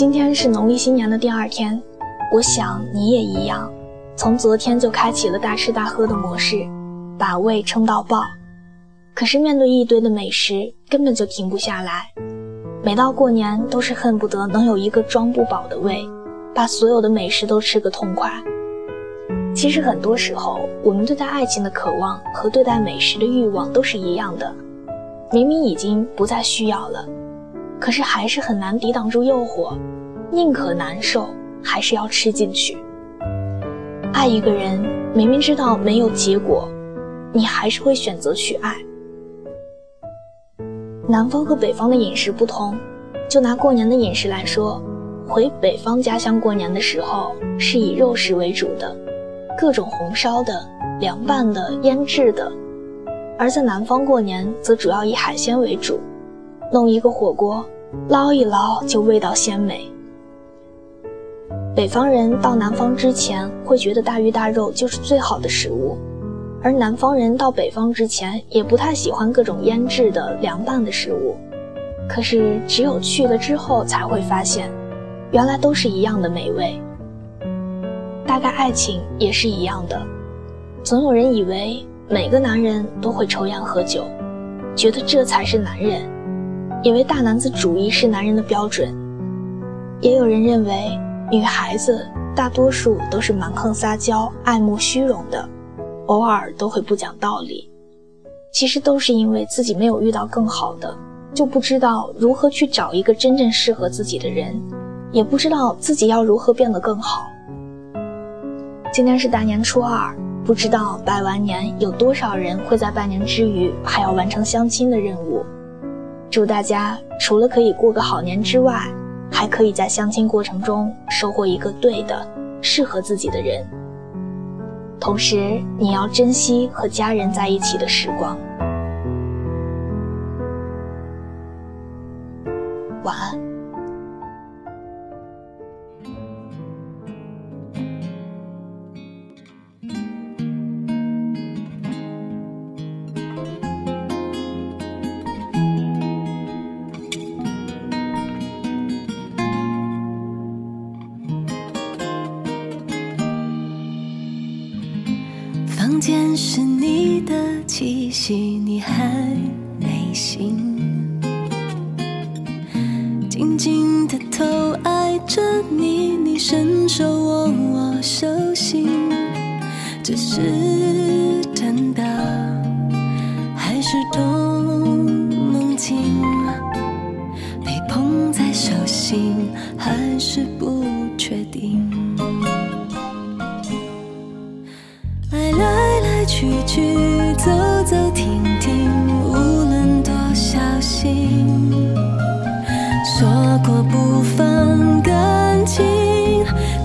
今天是农历新年的第二天，我想你也一样，从昨天就开启了大吃大喝的模式，把胃撑到爆。可是面对一堆的美食，根本就停不下来。每到过年，都是恨不得能有一个装不饱的胃，把所有的美食都吃个痛快。其实很多时候，我们对待爱情的渴望和对待美食的欲望都是一样的。明明已经不再需要了，可是还是很难抵挡住诱惑，宁可难受，还是要吃进去。爱一个人，明明知道没有结果，你还是会选择去爱。南方和北方的饮食不同，就拿过年的饮食来说，回北方家乡过年的时候是以肉食为主的，各种红烧的、凉拌的、腌制的；而在南方过年则主要以海鲜为主，弄一个火锅，捞一捞就味道鲜美。北方人到南方之前会觉得大鱼大肉就是最好的食物。而南方人到北方之前，也不太喜欢各种腌制的、凉拌的食物。可是，只有去了之后，才会发现，原来都是一样的美味。大概爱情也是一样的。总有人以为每个男人都会抽烟喝酒，觉得这才是男人，以为大男子主义是男人的标准。也有人认为，女孩子大多数都是蛮横撒娇、爱慕虚荣的。偶尔都会不讲道理，其实都是因为自己没有遇到更好的，就不知道如何去找一个真正适合自己的人，也不知道自己要如何变得更好。今天是大年初二，不知道拜完年有多少人会在拜年之余还要完成相亲的任务。祝大家除了可以过个好年之外，还可以在相亲过程中收获一个对的、适合自己的人。同时，你要珍惜和家人在一起的时光。房间是你的气息，你还没醒，静静的偷爱着你，你伸手握我手心，只是去去走走停停，无论多小心，说过不放感情，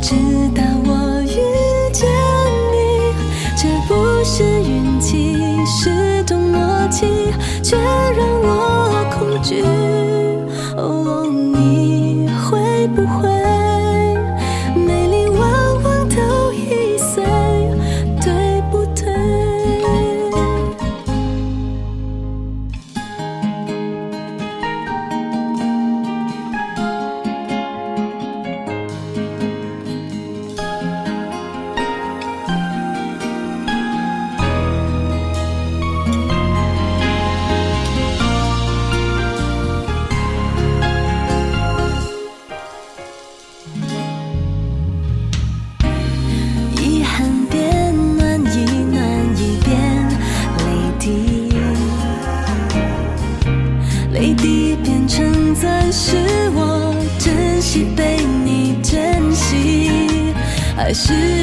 直到我遇见你，这不是运气，是种默契，却让我恐惧。你会不会是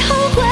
后悔